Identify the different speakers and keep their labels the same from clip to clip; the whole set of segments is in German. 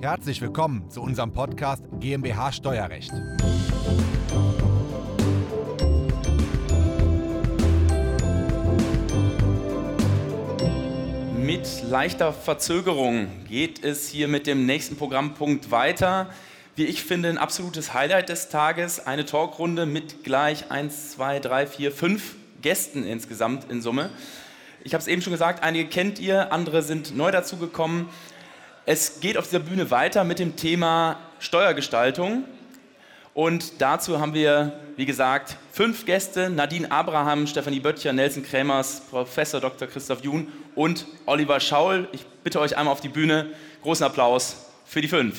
Speaker 1: Herzlich willkommen zu unserem Podcast GmbH Steuerrecht.
Speaker 2: Mit leichter Verzögerung geht es hier mit dem nächsten Programmpunkt weiter. Wie ich finde, ein absolutes Highlight des Tages. Eine Talkrunde mit gleich 1, 2, 3, 4, 5 Gästen insgesamt in Summe. Ich habe es eben schon gesagt, einige kennt ihr, andere sind neu dazugekommen. Es geht auf dieser Bühne weiter mit dem Thema Steuergestaltung. Und dazu haben wir, wie gesagt, fünf Gäste: Nadine Abraham, Stefanie Böttcher, Nelson Krämers, Professor Dr. Christoph Jun und Oliver Schaul. Ich bitte euch einmal auf die Bühne. Großen Applaus für die fünf.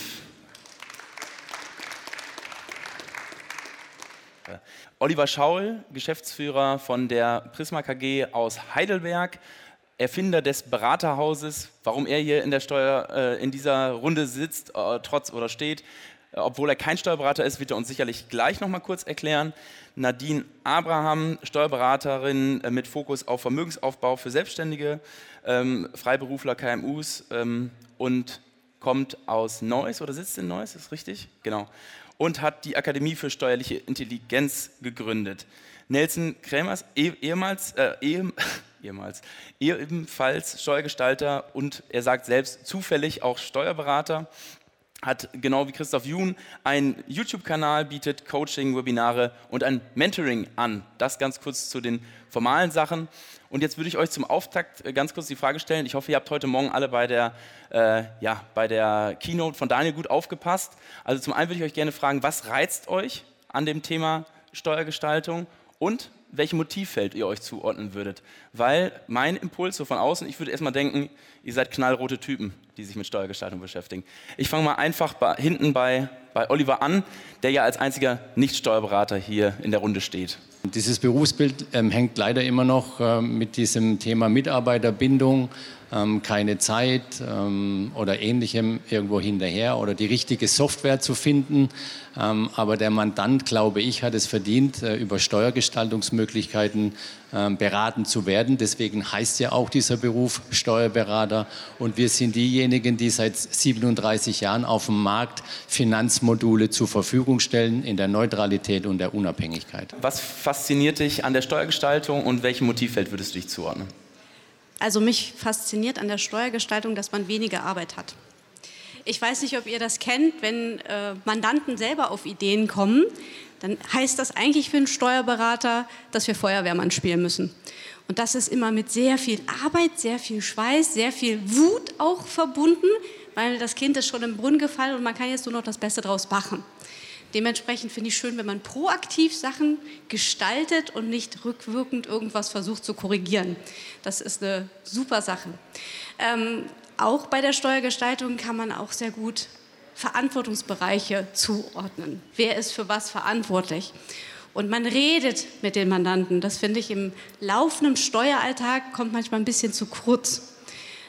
Speaker 2: Oliver Schaul, Geschäftsführer von der Prisma KG aus Heidelberg, Erfinder des Beraterhauses, warum er hier in, der Steuer, äh, in dieser Runde sitzt, äh, trotz oder steht, äh, obwohl er kein Steuerberater ist, wird er uns sicherlich gleich noch mal kurz erklären. Nadine Abraham, Steuerberaterin äh, mit Fokus auf Vermögensaufbau für Selbstständige, ähm, Freiberufler, KMUs ähm, und kommt aus Neuss oder sitzt in Neuss, ist richtig? Genau und hat die Akademie für steuerliche Intelligenz gegründet. Nelson Krämers, eh, ehemals, äh, eh, ehemals, ebenfalls Steuergestalter und er sagt selbst zufällig auch Steuerberater, hat genau wie Christoph Jun einen YouTube-Kanal, bietet Coaching, Webinare und ein Mentoring an. Das ganz kurz zu den formalen Sachen. Und jetzt würde ich euch zum Auftakt äh, ganz kurz die Frage stellen. Ich hoffe, ihr habt heute Morgen alle bei der, äh, ja, bei der Keynote von Daniel gut aufgepasst. Also zum einen würde ich euch gerne fragen, was reizt euch an dem Thema Steuergestaltung und welchem Motivfeld ihr euch zuordnen würdet. Weil mein Impuls so von außen, ich würde erstmal denken, ihr seid knallrote Typen, die sich mit Steuergestaltung beschäftigen. Ich fange mal einfach bei, hinten bei, bei Oliver an, der ja als einziger Nicht-Steuerberater hier in der Runde steht.
Speaker 3: Dieses Berufsbild ähm, hängt leider immer noch äh, mit diesem Thema Mitarbeiterbindung, ähm, keine Zeit ähm, oder ähnlichem irgendwo hinterher oder die richtige Software zu finden. Ähm, aber der Mandant, glaube ich, hat es verdient, äh, über Steuergestaltungsmöglichkeiten beraten zu werden. Deswegen heißt ja auch dieser Beruf Steuerberater. Und wir sind diejenigen, die seit 37 Jahren auf dem Markt Finanzmodule zur Verfügung stellen in der Neutralität und der Unabhängigkeit.
Speaker 2: Was fasziniert dich an der Steuergestaltung und welchem Motivfeld würdest du dich zuordnen?
Speaker 4: Also mich fasziniert an der Steuergestaltung, dass man weniger Arbeit hat. Ich weiß nicht, ob ihr das kennt, wenn äh, Mandanten selber auf Ideen kommen, dann heißt das eigentlich für einen Steuerberater, dass wir Feuerwehrmann spielen müssen. Und das ist immer mit sehr viel Arbeit, sehr viel Schweiß, sehr viel Wut auch verbunden, weil das Kind ist schon im Brunnen gefallen und man kann jetzt nur noch das Beste draus machen. Dementsprechend finde ich schön, wenn man proaktiv Sachen gestaltet und nicht rückwirkend irgendwas versucht zu korrigieren. Das ist eine super Sache. Ähm, auch bei der Steuergestaltung kann man auch sehr gut Verantwortungsbereiche zuordnen. Wer ist für was verantwortlich? Und man redet mit den Mandanten. Das finde ich im laufenden Steueralltag kommt manchmal ein bisschen zu kurz.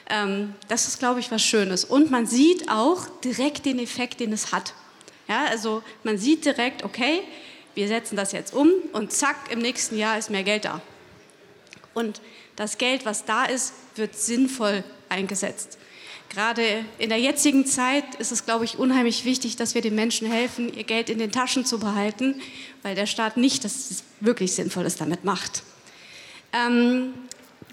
Speaker 4: Ähm, das ist, glaube ich, was Schönes. Und man sieht auch direkt den Effekt, den es hat. Ja, also man sieht direkt, okay, wir setzen das jetzt um und zack, im nächsten Jahr ist mehr Geld da. Und das Geld, was da ist, wird sinnvoll eingesetzt. Gerade in der jetzigen Zeit ist es, glaube ich, unheimlich wichtig, dass wir den Menschen helfen, ihr Geld in den Taschen zu behalten, weil der Staat nicht das wirklich Sinnvolles damit macht. Ähm,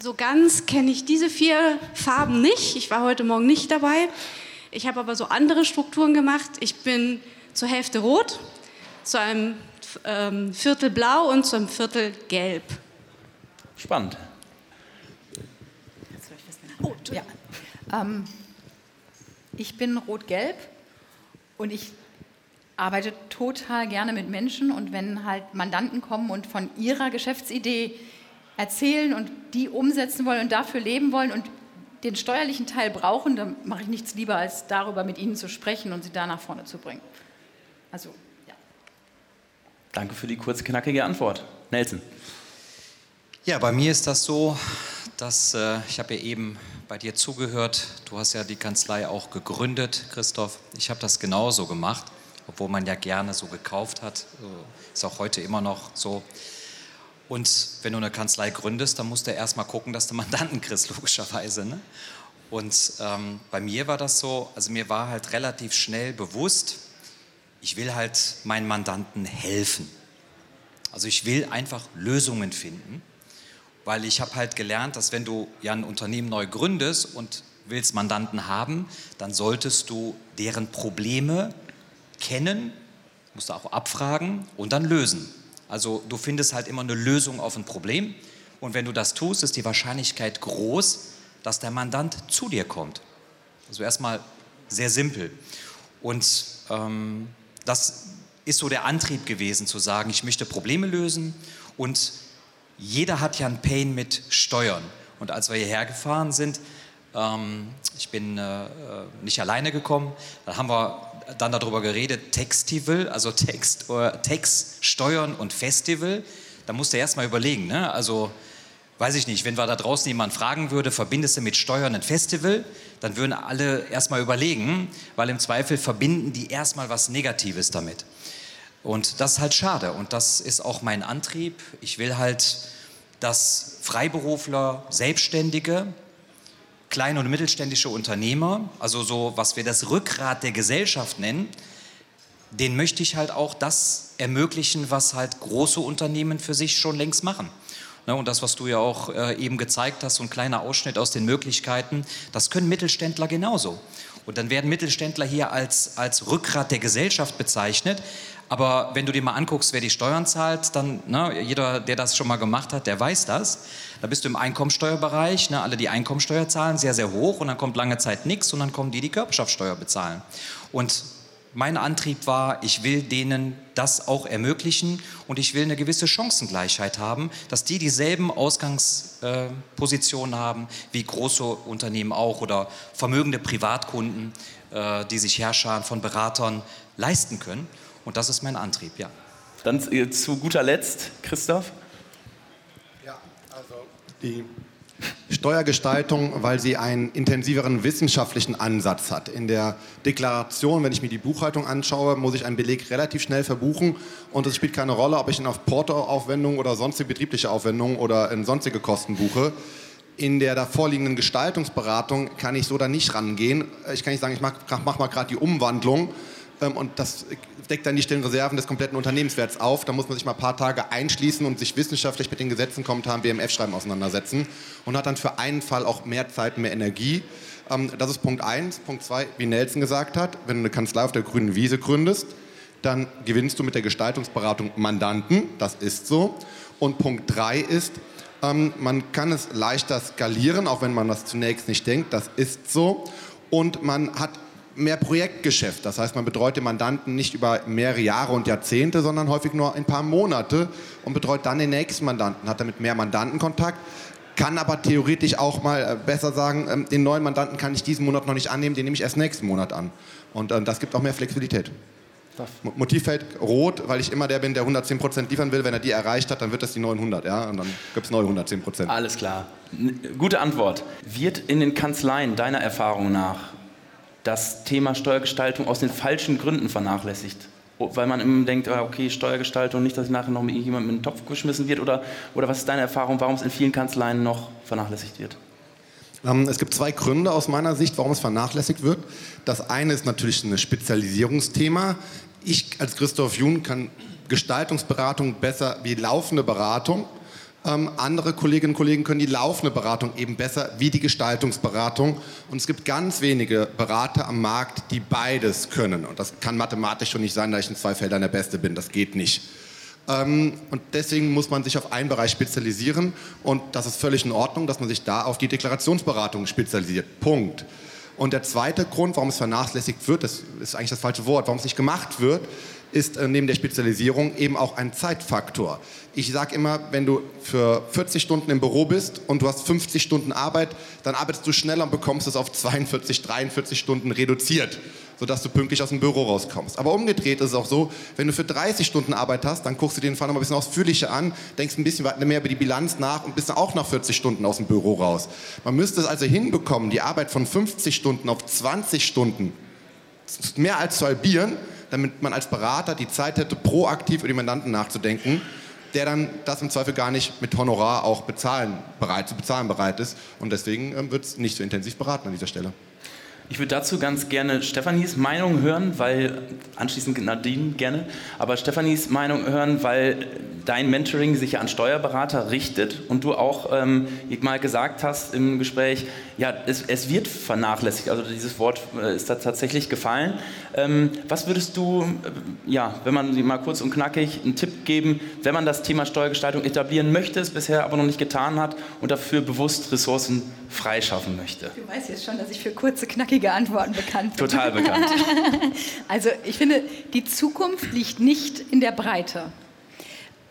Speaker 4: so ganz kenne ich diese vier Farben nicht. Ich war heute Morgen nicht dabei. Ich habe aber so andere Strukturen gemacht. Ich bin zur Hälfte rot, zu einem ähm, Viertel blau und zu einem Viertel gelb.
Speaker 2: Spannend.
Speaker 5: Oh, ja. Ähm, ich bin rot-gelb und ich arbeite total gerne mit Menschen und wenn halt Mandanten kommen und von ihrer Geschäftsidee erzählen und die umsetzen wollen und dafür leben wollen und den steuerlichen Teil brauchen, dann mache ich nichts lieber, als darüber mit ihnen zu sprechen und sie da nach vorne zu bringen. Also, ja.
Speaker 2: Danke für die kurze, knackige Antwort. Nelson.
Speaker 6: Ja, bei mir ist das so, dass äh, ich habe ja eben bei dir zugehört. Du hast ja die Kanzlei auch gegründet, Christoph. Ich habe das genauso gemacht, obwohl man ja gerne so gekauft hat. Ist auch heute immer noch so. Und wenn du eine Kanzlei gründest, dann musst du erstmal gucken, dass du Mandanten kriegst, logischerweise. Ne? Und ähm, bei mir war das so, also mir war halt relativ schnell bewusst, ich will halt meinen Mandanten helfen. Also ich will einfach Lösungen finden, weil ich habe halt gelernt, dass wenn du ja ein Unternehmen neu gründest und willst Mandanten haben, dann solltest du deren Probleme kennen, musst du auch abfragen und dann lösen. Also du findest halt immer eine Lösung auf ein Problem und wenn du das tust, ist die Wahrscheinlichkeit groß, dass der Mandant zu dir kommt. Also erstmal sehr simpel. Und ähm, das ist so der Antrieb gewesen, zu sagen, ich möchte Probleme lösen und jeder hat ja ein Pain mit Steuern. Und als wir hierher gefahren sind, ähm, ich bin äh, nicht alleine gekommen, da haben wir dann darüber geredet, Textival, also Text, äh, Text, Steuern und Festival. Da musst du erst mal überlegen, ne? also weiß ich nicht, wenn wir da draußen jemand fragen würde, verbindest du mit Steuern ein Festival, dann würden alle erstmal überlegen, weil im Zweifel verbinden die erstmal was Negatives damit. Und das ist halt schade und das ist auch mein Antrieb. Ich will halt, dass Freiberufler, Selbstständige, kleine und mittelständische Unternehmer, also so, was wir das Rückgrat der Gesellschaft nennen, den möchte ich halt auch das ermöglichen, was halt große Unternehmen für sich schon längst machen. Ne, und das, was du ja auch äh, eben gezeigt hast, so ein kleiner Ausschnitt aus den Möglichkeiten, das können Mittelständler genauso. Und dann werden Mittelständler hier als, als Rückgrat der Gesellschaft bezeichnet. Aber wenn du dir mal anguckst, wer die Steuern zahlt, dann, ne, jeder, der das schon mal gemacht hat, der weiß das. Da bist du im Einkommensteuerbereich, ne, alle die Einkommensteuer zahlen, sehr, sehr hoch und dann kommt lange Zeit nichts und dann kommen die, die Körperschaftssteuer bezahlen. Und mein Antrieb war, ich will denen das auch ermöglichen und ich will eine gewisse Chancengleichheit haben, dass die dieselben Ausgangspositionen haben wie große Unternehmen auch oder vermögende Privatkunden, äh, die sich Herrscharen von Beratern leisten können. Und das ist mein Antrieb, ja.
Speaker 2: Dann zu guter Letzt, Christoph.
Speaker 7: Ja, also die Steuergestaltung, weil sie einen intensiveren wissenschaftlichen Ansatz hat. In der Deklaration, wenn ich mir die Buchhaltung anschaue, muss ich einen Beleg relativ schnell verbuchen und es spielt keine Rolle, ob ich ihn auf Portoaufwendungen oder sonstige betriebliche Aufwendungen oder in sonstige Kosten buche. In der davorliegenden Gestaltungsberatung kann ich so da nicht rangehen. Ich kann nicht sagen, ich mache mach mal gerade die Umwandlung und das deckt dann nicht den Reserven des kompletten Unternehmenswerts auf. Da muss man sich mal ein paar Tage einschließen und sich wissenschaftlich mit den Gesetzen, Kommentaren, BMF-Schreiben auseinandersetzen und hat dann für einen Fall auch mehr Zeit, mehr Energie. Ähm, das ist Punkt 1. Punkt 2, wie Nelson gesagt hat, wenn du eine Kanzlei auf der grünen Wiese gründest, dann gewinnst du mit der Gestaltungsberatung Mandanten. Das ist so. Und Punkt 3 ist, ähm, man kann es leichter skalieren, auch wenn man das zunächst nicht denkt. Das ist so. Und man hat mehr Projektgeschäft. Das heißt, man betreut den Mandanten nicht über mehrere Jahre und Jahrzehnte, sondern häufig nur ein paar Monate und betreut dann den nächsten Mandanten, hat damit mehr Mandantenkontakt, kann aber theoretisch auch mal äh, besser sagen, ähm, den neuen Mandanten kann ich diesen Monat noch nicht annehmen, den nehme ich erst nächsten Monat an. Und äh, das gibt auch mehr Flexibilität. Motivfeld rot, weil ich immer der bin, der 110% liefern will. Wenn er die erreicht hat, dann wird das die 900, ja, und dann gibt es neue 110%.
Speaker 2: Alles klar. Gute Antwort. Wird in den Kanzleien deiner Erfahrung nach das Thema Steuergestaltung aus den falschen Gründen vernachlässigt. Weil man immer denkt, ah, okay, Steuergestaltung, nicht, dass nachher noch mit jemandem in den Topf geschmissen wird. Oder, oder was ist deine Erfahrung, warum es in vielen Kanzleien noch vernachlässigt wird?
Speaker 7: Ähm, es gibt zwei Gründe aus meiner Sicht, warum es vernachlässigt wird. Das eine ist natürlich ein Spezialisierungsthema. Ich als Christoph Jun kann Gestaltungsberatung besser wie laufende Beratung. Ähm, andere Kolleginnen und Kollegen können die laufende Beratung eben besser wie die Gestaltungsberatung. Und es gibt ganz wenige Berater am Markt, die beides können. Und das kann mathematisch schon nicht sein, dass ich in zwei Feldern der Beste bin. Das geht nicht. Ähm, und deswegen muss man sich auf einen Bereich spezialisieren. Und das ist völlig in Ordnung, dass man sich da auf die Deklarationsberatung spezialisiert. Punkt. Und der zweite Grund, warum es vernachlässigt wird, das ist eigentlich das falsche Wort, warum es nicht gemacht wird, ist äh, neben der Spezialisierung eben auch ein Zeitfaktor. Ich sage immer, wenn du für 40 Stunden im Büro bist und du hast 50 Stunden Arbeit, dann arbeitest du schneller und bekommst es auf 42, 43 Stunden reduziert, sodass du pünktlich aus dem Büro rauskommst. Aber umgedreht ist es auch so, wenn du für 30 Stunden Arbeit hast, dann guckst du den Fall noch ein bisschen ausführlicher an, denkst ein bisschen mehr über die Bilanz nach und bist dann auch nach 40 Stunden aus dem Büro raus. Man müsste es also hinbekommen, die Arbeit von 50 Stunden auf 20 Stunden mehr als zu halbieren, damit man als Berater die Zeit hätte, proaktiv über die Mandanten nachzudenken der dann das im Zweifel gar nicht mit Honorar auch bezahlen, bereit, zu bezahlen bereit ist. Und deswegen ähm, wird es nicht so intensiv beraten an dieser Stelle.
Speaker 2: Ich würde dazu ganz gerne Stefanis Meinung hören, weil anschließend Nadine gerne, aber Stefanis Meinung hören, weil dein Mentoring sich ja an Steuerberater richtet und du auch ähm, mal gesagt hast im Gespräch, ja, es, es, wird vernachlässigt, also dieses Wort äh, ist da tatsächlich gefallen. Ähm, was würdest du, äh, ja, wenn man mal kurz und knackig einen Tipp geben, wenn man das Thema Steuergestaltung etablieren möchte, es bisher aber noch nicht getan hat und dafür bewusst Ressourcen freischaffen möchte?
Speaker 5: Du weißt jetzt schon, dass ich für kurze, knackige Antworten bekannt.
Speaker 2: Total bekannt.
Speaker 5: also ich finde, die Zukunft liegt nicht in der Breite.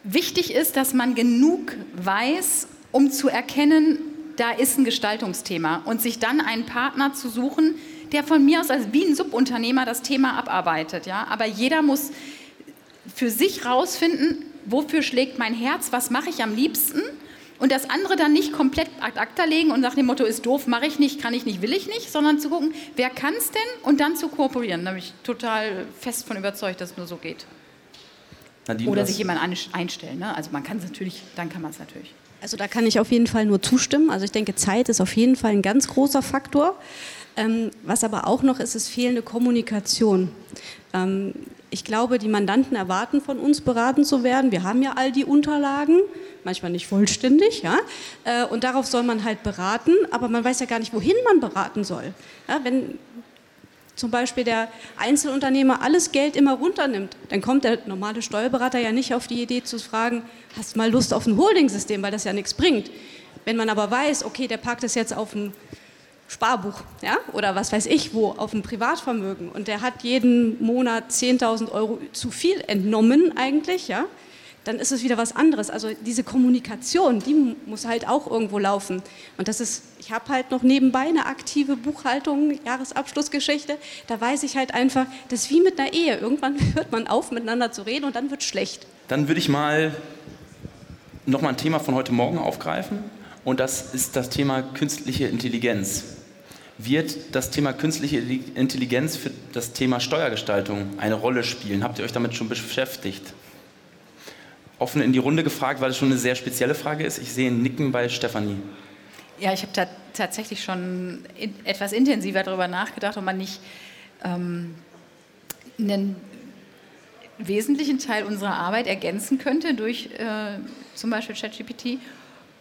Speaker 5: Wichtig ist, dass man genug weiß, um zu erkennen, da ist ein Gestaltungsthema und sich dann einen Partner zu suchen, der von mir aus als wie ein Subunternehmer das Thema abarbeitet. Ja? Aber jeder muss für sich rausfinden, wofür schlägt mein Herz, was mache ich am liebsten und das andere dann nicht komplett ad acta legen und nach dem Motto ist doof, mache ich nicht, kann ich nicht, will ich nicht, sondern zu gucken, wer kann es denn und dann zu kooperieren. Da bin ich total fest von überzeugt, dass es nur so geht. Nadine, Oder sich jemand einstellen. Ne? Also man kann es natürlich, dann kann man es natürlich.
Speaker 4: Also da kann ich auf jeden Fall nur zustimmen. Also ich denke, Zeit ist auf jeden Fall ein ganz großer Faktor. Ähm, was aber auch noch ist, ist fehlende Kommunikation. Ähm, ich glaube, die Mandanten erwarten von uns, beraten zu werden. Wir haben ja all die Unterlagen, manchmal nicht vollständig, ja. Äh, und darauf soll man halt beraten, aber man weiß ja gar nicht, wohin man beraten soll. Ja, wenn zum Beispiel der Einzelunternehmer alles Geld immer runternimmt, dann kommt der normale Steuerberater ja nicht auf die Idee zu fragen, hast mal Lust auf ein Holding-System, weil das ja nichts bringt. Wenn man aber weiß, okay, der packt es jetzt auf ein Sparbuch ja? oder was weiß ich wo, auf ein Privatvermögen und der hat jeden Monat 10.000 Euro zu viel entnommen eigentlich, ja? Dann ist es wieder was anderes. Also diese Kommunikation, die muss halt auch irgendwo laufen. Und das ist, ich habe halt noch nebenbei eine aktive Buchhaltung, Jahresabschlussgeschichte. Da weiß ich halt einfach, das ist wie mit einer Ehe. Irgendwann hört man auf, miteinander zu reden und dann wird schlecht.
Speaker 2: Dann würde ich mal nochmal ein Thema von heute Morgen aufgreifen. Und das ist das Thema künstliche Intelligenz. Wird das Thema künstliche Intelligenz für das Thema Steuergestaltung eine Rolle spielen? Habt ihr euch damit schon beschäftigt? Offen in die Runde gefragt, weil es schon eine sehr spezielle Frage ist. Ich sehe ein Nicken bei Stefanie.
Speaker 5: Ja, ich habe ta tatsächlich schon in, etwas intensiver darüber nachgedacht, ob man nicht ähm, einen wesentlichen Teil unserer Arbeit ergänzen könnte durch äh, zum Beispiel ChatGPT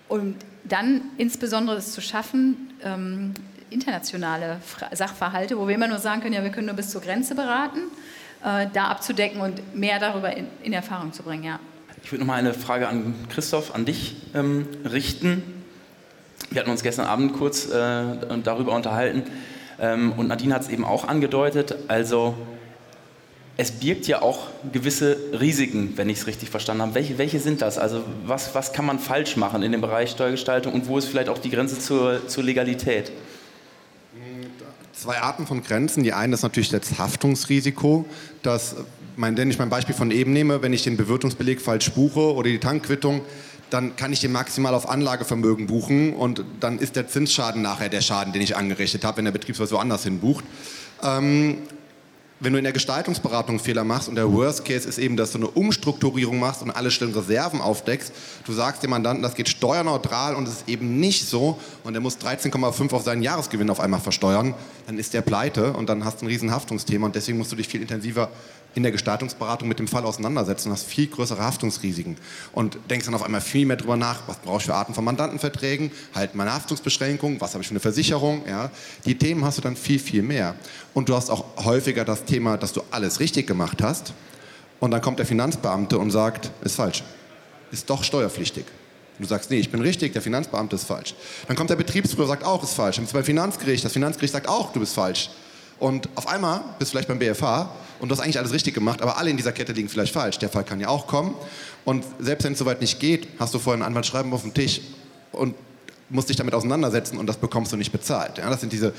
Speaker 5: und dann insbesondere es zu schaffen, ähm, internationale Sachverhalte, wo wir immer nur sagen können, ja, wir können nur bis zur Grenze beraten, äh, da abzudecken und mehr darüber in, in Erfahrung zu bringen, ja.
Speaker 2: Ich würde noch mal eine Frage an Christoph, an dich ähm, richten. Wir hatten uns gestern Abend kurz äh, darüber unterhalten ähm, und Nadine hat es eben auch angedeutet. Also es birgt ja auch gewisse Risiken, wenn ich es richtig verstanden habe. Welche, welche sind das? Also was, was kann man falsch machen in dem Bereich Steuergestaltung und wo ist vielleicht auch die Grenze zur, zur Legalität?
Speaker 7: Zwei Arten von Grenzen. Die eine ist natürlich das Haftungsrisiko, dass mein, wenn ich mein Beispiel von eben nehme, wenn ich den Bewirtungsbeleg falsch buche oder die Tankquittung, dann kann ich den maximal auf Anlagevermögen buchen und dann ist der Zinsschaden nachher der Schaden, den ich angerichtet habe, wenn der Betriebswirt woanders hin bucht. Ähm, wenn du in der Gestaltungsberatung Fehler machst und der Worst Case ist eben, dass du eine Umstrukturierung machst und alle stillen Reserven aufdeckst, du sagst dem Mandanten, das geht steuerneutral und es ist eben nicht so und er muss 13,5 auf seinen Jahresgewinn auf einmal versteuern, dann ist der pleite und dann hast du ein riesen Haftungsthema und deswegen musst du dich viel intensiver in der Gestaltungsberatung mit dem Fall auseinandersetzen und hast viel größere Haftungsrisiken und denkst dann auf einmal viel mehr darüber nach, was brauche ich für Arten von Mandantenverträgen, halt meine Haftungsbeschränkung, was habe ich für eine Versicherung, ja. Die Themen hast du dann viel, viel mehr. Und du hast auch häufiger das Thema, dass du alles richtig gemacht hast und dann kommt der Finanzbeamte und sagt, ist falsch, ist doch steuerpflichtig. Du sagst, nee, ich bin richtig, der Finanzbeamte ist falsch. Dann kommt der Betriebsprüfer und sagt auch, ist falsch. Dann bist du beim Finanzgericht, das Finanzgericht sagt auch, du bist falsch. Und auf einmal bist du vielleicht beim BFH und du hast eigentlich alles richtig gemacht, aber alle in dieser Kette liegen vielleicht falsch. Der Fall kann ja auch kommen. Und selbst wenn es soweit nicht geht, hast du vorher ein Anwaltsschreiben auf dem Tisch und musst dich damit auseinandersetzen und das bekommst du nicht bezahlt. Ja, das sind diese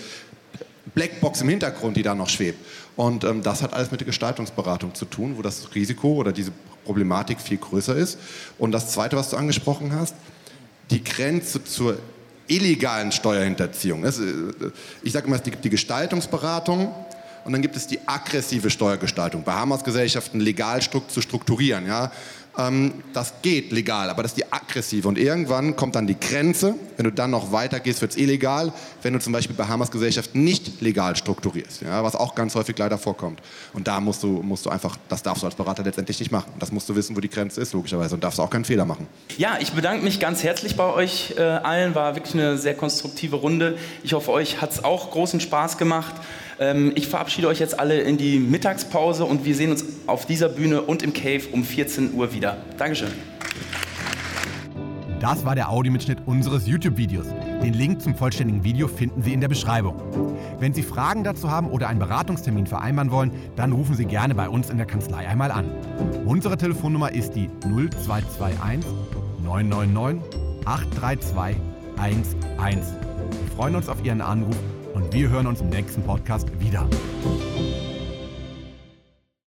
Speaker 7: Blackbox im Hintergrund, die da noch schwebt. Und ähm, das hat alles mit der Gestaltungsberatung zu tun, wo das Risiko oder diese Problematik viel größer ist. Und das Zweite, was du angesprochen hast, die Grenze zur illegalen Steuerhinterziehung. Äh, ich sage immer, die, die Gestaltungsberatung und dann gibt es die aggressive Steuergestaltung. Bahamas-Gesellschaften legal zu strukturieren. Ja? ähm, das geht legal, aber das ist die aggressive. Und irgendwann kommt dann die Grenze, wenn du dann noch weiter gehst, wird es illegal, wenn du zum Beispiel Bahamas Gesellschaft nicht legal strukturierst, ja, was auch ganz häufig leider vorkommt. Und da musst du, musst du einfach, das darfst du als Berater letztendlich nicht machen. Das musst du wissen, wo die Grenze ist, logischerweise. Und darfst auch keinen Fehler machen.
Speaker 2: Ja, ich bedanke mich ganz herzlich bei euch äh, allen. War wirklich eine sehr konstruktive Runde. Ich hoffe, euch hat es auch großen Spaß gemacht. Ähm, ich verabschiede euch jetzt alle in die Mittagspause und wir sehen uns auf dieser Bühne und im Cave um 14 Uhr wieder. Dankeschön.
Speaker 1: Das war der Audiomitschnitt unseres YouTube-Videos. Den Link zum vollständigen Video finden Sie in der Beschreibung. Wenn Sie Fragen dazu haben oder einen Beratungstermin vereinbaren wollen, dann rufen Sie gerne bei uns in der Kanzlei einmal an. Unsere Telefonnummer ist die 0221 999 832 11. Wir freuen uns auf Ihren Anruf und wir hören uns im nächsten Podcast wieder.